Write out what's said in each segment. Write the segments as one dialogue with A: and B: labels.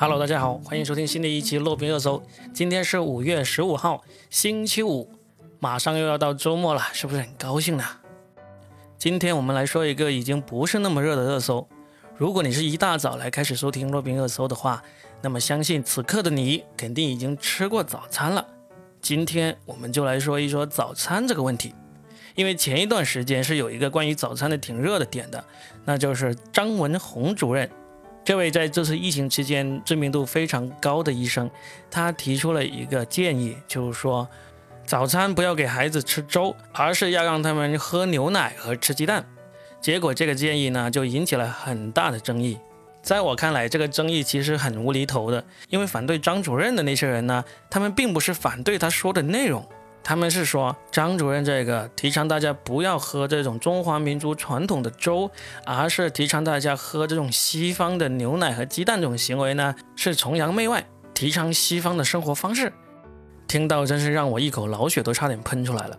A: Hello，大家好，欢迎收听新的一期洛宾热搜。今天是五月十五号，星期五，马上又要到周末了，是不是很高兴呢？今天我们来说一个已经不是那么热的热搜。如果你是一大早来开始收听洛宾热搜的话，那么相信此刻的你肯定已经吃过早餐了。今天我们就来说一说早餐这个问题，因为前一段时间是有一个关于早餐的挺热的点的，那就是张文宏主任。这位在这次疫情期间知名度非常高的医生，他提出了一个建议，就是说早餐不要给孩子吃粥，而是要让他们喝牛奶和吃鸡蛋。结果这个建议呢，就引起了很大的争议。在我看来，这个争议其实很无厘头的，因为反对张主任的那些人呢，他们并不是反对他说的内容。他们是说，张主任这个提倡大家不要喝这种中华民族传统的粥，而是提倡大家喝这种西方的牛奶和鸡蛋这种行为呢，是崇洋媚外，提倡西方的生活方式。听到真是让我一口老血都差点喷出来了。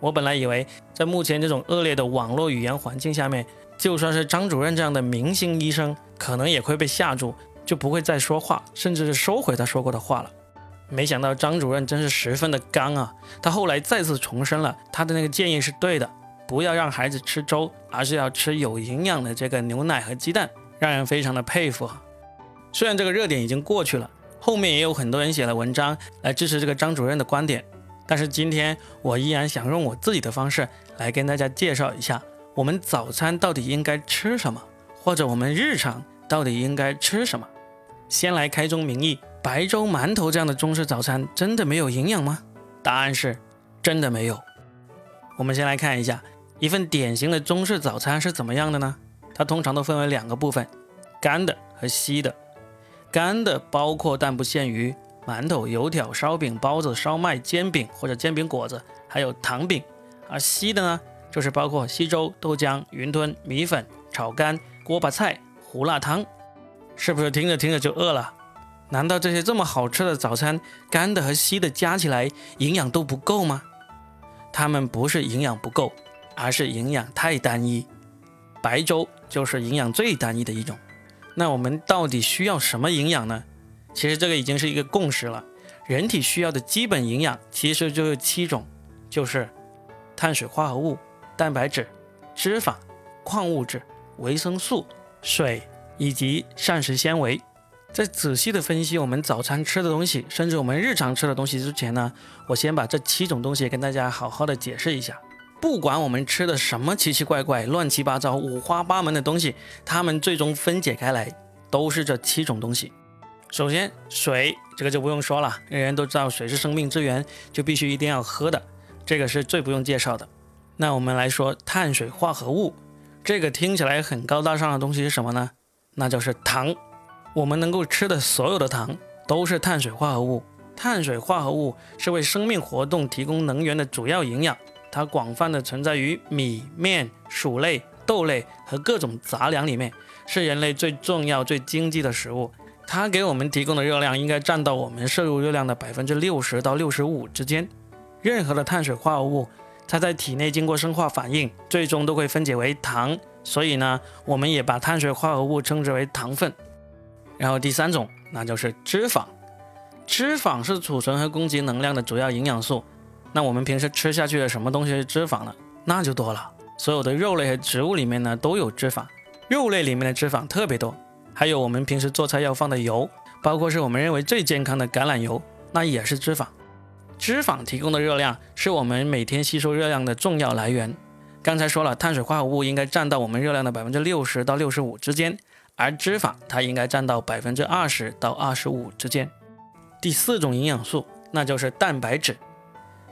A: 我本来以为，在目前这种恶劣的网络语言环境下面，就算是张主任这样的明星医生，可能也会被吓住，就不会再说话，甚至是收回他说过的话了。没想到张主任真是十分的刚啊！他后来再次重申了他的那个建议是对的，不要让孩子吃粥，而是要吃有营养的这个牛奶和鸡蛋，让人非常的佩服。虽然这个热点已经过去了，后面也有很多人写了文章来支持这个张主任的观点，但是今天我依然想用我自己的方式来跟大家介绍一下，我们早餐到底应该吃什么，或者我们日常到底应该吃什么。先来开宗明义。白粥、馒头这样的中式早餐真的没有营养吗？答案是，真的没有。我们先来看一下一份典型的中式早餐是怎么样的呢？它通常都分为两个部分，干的和稀的。干的包括但不限于馒头、油条、烧饼、包子、烧麦、煎饼或者煎饼果子，还有糖饼；而稀的呢，就是包括稀粥、豆浆、云吞、米粉、炒肝、锅巴菜、胡辣汤。是不是听着听着就饿了？难道这些这么好吃的早餐，干的和稀的加起来营养都不够吗？它们不是营养不够，而是营养太单一。白粥就是营养最单一的一种。那我们到底需要什么营养呢？其实这个已经是一个共识了。人体需要的基本营养其实就有七种，就是碳水化合物、蛋白质、脂肪、矿物质、维生素、水以及膳食纤维。在仔细的分析我们早餐吃的东西，甚至我们日常吃的东西之前呢，我先把这七种东西跟大家好好的解释一下。不管我们吃的什么奇奇怪怪、乱七八糟、五花八门的东西，它们最终分解开来都是这七种东西。首先，水，这个就不用说了，人人都知道水是生命之源，就必须一定要喝的，这个是最不用介绍的。那我们来说碳水化合物，这个听起来很高大上的东西是什么呢？那就是糖。我们能够吃的所有的糖都是碳水化合物。碳水化合物是为生命活动提供能源的主要营养，它广泛的存在于米面、薯类、豆类和各种杂粮里面，是人类最重要、最经济的食物。它给我们提供的热量应该占到我们摄入热量的百分之六十到六十五之间。任何的碳水化合物，它在体内经过生化反应，最终都会分解为糖。所以呢，我们也把碳水化合物称之为糖分。然后第三种，那就是脂肪。脂肪是储存和供给能量的主要营养素。那我们平时吃下去的什么东西是脂肪呢？那就多了。所有的肉类和植物里面呢都有脂肪，肉类里面的脂肪特别多。还有我们平时做菜要放的油，包括是我们认为最健康的橄榄油，那也是脂肪。脂肪提供的热量是我们每天吸收热量的重要来源。刚才说了，碳水化合物应该占到我们热量的百分之六十到六十五之间。而脂肪它应该占到百分之二十到二十五之间。第四种营养素，那就是蛋白质。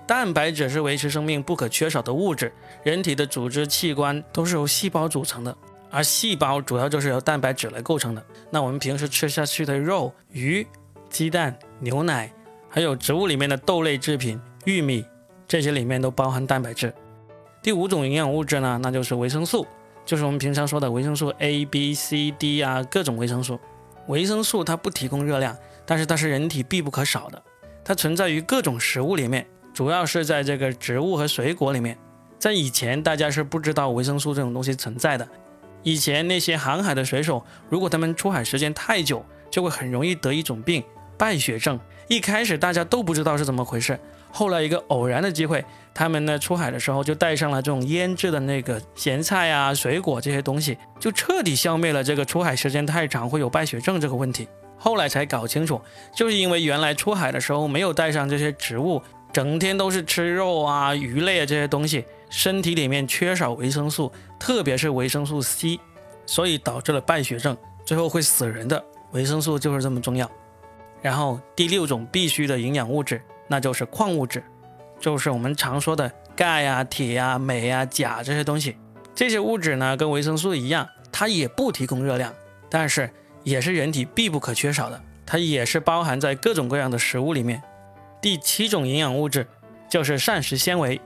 A: 蛋白质是维持生命不可缺少的物质。人体的组织器官都是由细胞组成的，而细胞主要就是由蛋白质来构成的。那我们平时吃下去的肉、鱼、鸡蛋、牛奶，还有植物里面的豆类制品、玉米，这些里面都包含蛋白质。第五种营养物质呢，那就是维生素。就是我们平常说的维生素 A、B、C、D 啊，各种维生素。维生素它不提供热量，但是它是人体必不可少的。它存在于各种食物里面，主要是在这个植物和水果里面。在以前，大家是不知道维生素这种东西存在的。以前那些航海的水手，如果他们出海时间太久，就会很容易得一种病——败血症。一开始大家都不知道是怎么回事，后来一个偶然的机会，他们呢出海的时候就带上了这种腌制的那个咸菜啊、水果这些东西，就彻底消灭了这个出海时间太长会有败血症这个问题。后来才搞清楚，就是因为原来出海的时候没有带上这些植物，整天都是吃肉啊、鱼类啊这些东西，身体里面缺少维生素，特别是维生素 C，所以导致了败血症。最后会死人的维生素就是这么重要。然后第六种必须的营养物质，那就是矿物质，就是我们常说的钙啊、铁啊、镁啊、钾这些东西。这些物质呢，跟维生素一样，它也不提供热量，但是也是人体必不可缺少的。它也是包含在各种各样的食物里面。第七种营养物质就是膳食纤维。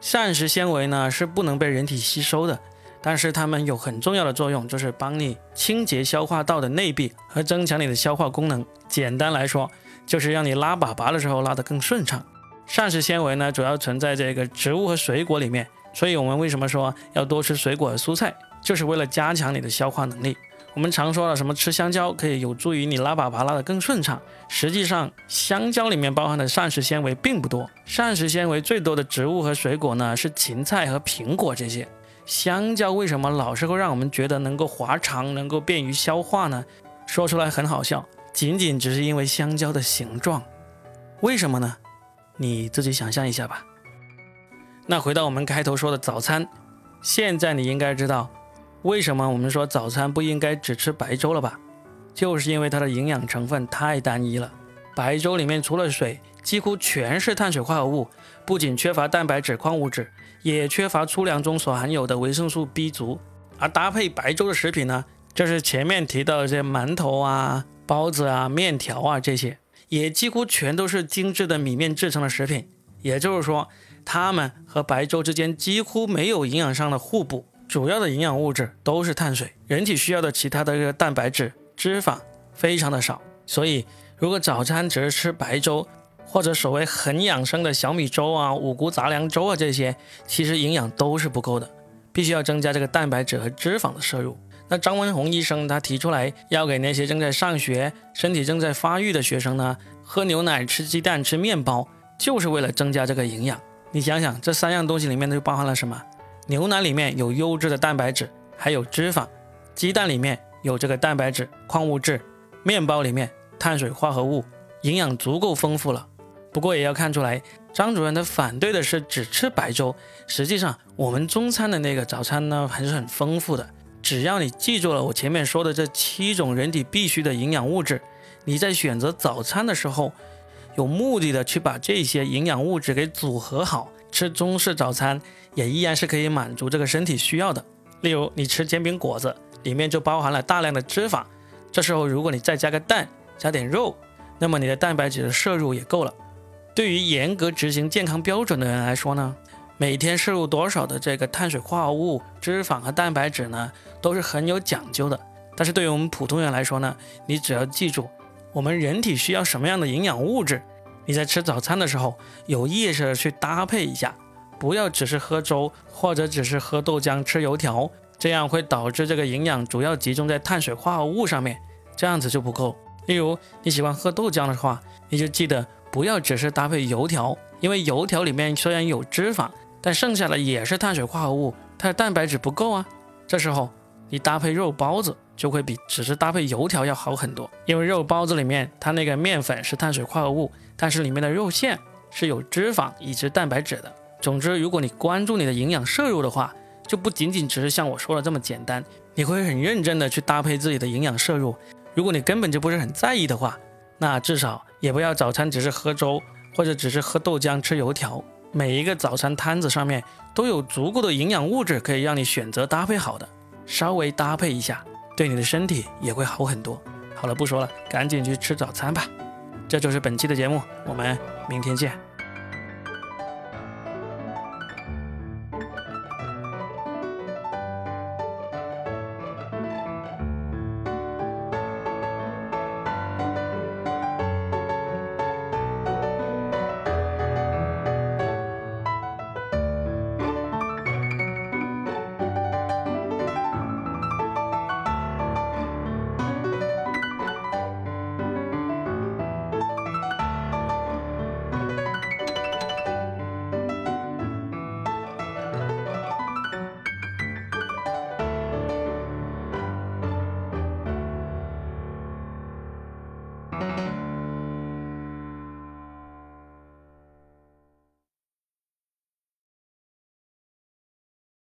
A: 膳食纤维呢是不能被人体吸收的。但是它们有很重要的作用，就是帮你清洁消化道的内壁和增强你的消化功能。简单来说，就是让你拉粑粑的时候拉得更顺畅。膳食纤维呢，主要存在这个植物和水果里面，所以我们为什么说要多吃水果和蔬菜，就是为了加强你的消化能力。我们常说了什么吃香蕉可以有助于你拉粑粑拉得更顺畅，实际上香蕉里面包含的膳食纤维并不多，膳食纤维最多的植物和水果呢是芹菜和苹果这些。香蕉为什么老是会让我们觉得能够滑肠，能够便于消化呢？说出来很好笑，仅仅只是因为香蕉的形状。为什么呢？你自己想象一下吧。那回到我们开头说的早餐，现在你应该知道为什么我们说早餐不应该只吃白粥了吧？就是因为它的营养成分太单一了。白粥里面除了水，几乎全是碳水化合物，不仅缺乏蛋白质、矿物质。也缺乏粗粮中所含有的维生素 B 族，而搭配白粥的食品呢，就是前面提到的这些馒头啊、包子啊、面条啊这些，也几乎全都是精致的米面制成的食品。也就是说，它们和白粥之间几乎没有营养上的互补，主要的营养物质都是碳水，人体需要的其他的这个蛋白质、脂肪非常的少。所以，如果早餐只是吃白粥，或者所谓很养生的小米粥啊、五谷杂粮粥啊，这些其实营养都是不够的，必须要增加这个蛋白质和脂肪的摄入。那张文宏医生他提出来，要给那些正在上学、身体正在发育的学生呢，喝牛奶、吃鸡蛋、吃面包，就是为了增加这个营养。你想想，这三样东西里面都包含了什么？牛奶里面有优质的蛋白质，还有脂肪；鸡蛋里面有这个蛋白质、矿物质；面包里面碳水化合物，营养足够丰富了。不过也要看出来，张主任他反对的是只吃白粥。实际上，我们中餐的那个早餐呢还是很丰富的。只要你记住了我前面说的这七种人体必需的营养物质，你在选择早餐的时候，有目的的去把这些营养物质给组合好，吃中式早餐也依然是可以满足这个身体需要的。例如，你吃煎饼果子，里面就包含了大量的脂肪，这时候如果你再加个蛋，加点肉，那么你的蛋白质的摄入也够了。对于严格执行健康标准的人来说呢，每天摄入多少的这个碳水化合物、脂肪和蛋白质呢，都是很有讲究的。但是对于我们普通人来说呢，你只要记住，我们人体需要什么样的营养物质，你在吃早餐的时候有意识的去搭配一下，不要只是喝粥或者只是喝豆浆、吃油条，这样会导致这个营养主要集中在碳水化合物上面，这样子就不够。例如你喜欢喝豆浆的话，你就记得。不要只是搭配油条，因为油条里面虽然有脂肪，但剩下的也是碳水化合物，它的蛋白质不够啊。这时候你搭配肉包子就会比只是搭配油条要好很多，因为肉包子里面它那个面粉是碳水化合物，但是里面的肉馅是有脂肪以及蛋白质的。总之，如果你关注你的营养摄入的话，就不仅仅只是像我说的这么简单，你会很认真的去搭配自己的营养摄入。如果你根本就不是很在意的话，那至少也不要早餐只是喝粥，或者只是喝豆浆、吃油条。每一个早餐摊子上面都有足够的营养物质，可以让你选择搭配好的，稍微搭配一下，对你的身体也会好很多。好了，不说了，赶紧去吃早餐吧。这就是本期的节目，我们明天见。